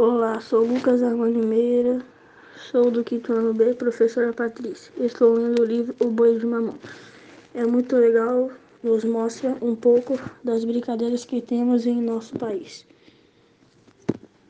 Olá, sou Lucas Armando Meira, sou do quinto ano B, professora Patrícia. Estou lendo o livro O Boi de Mamão. É muito legal, nos mostra um pouco das brincadeiras que temos em nosso país.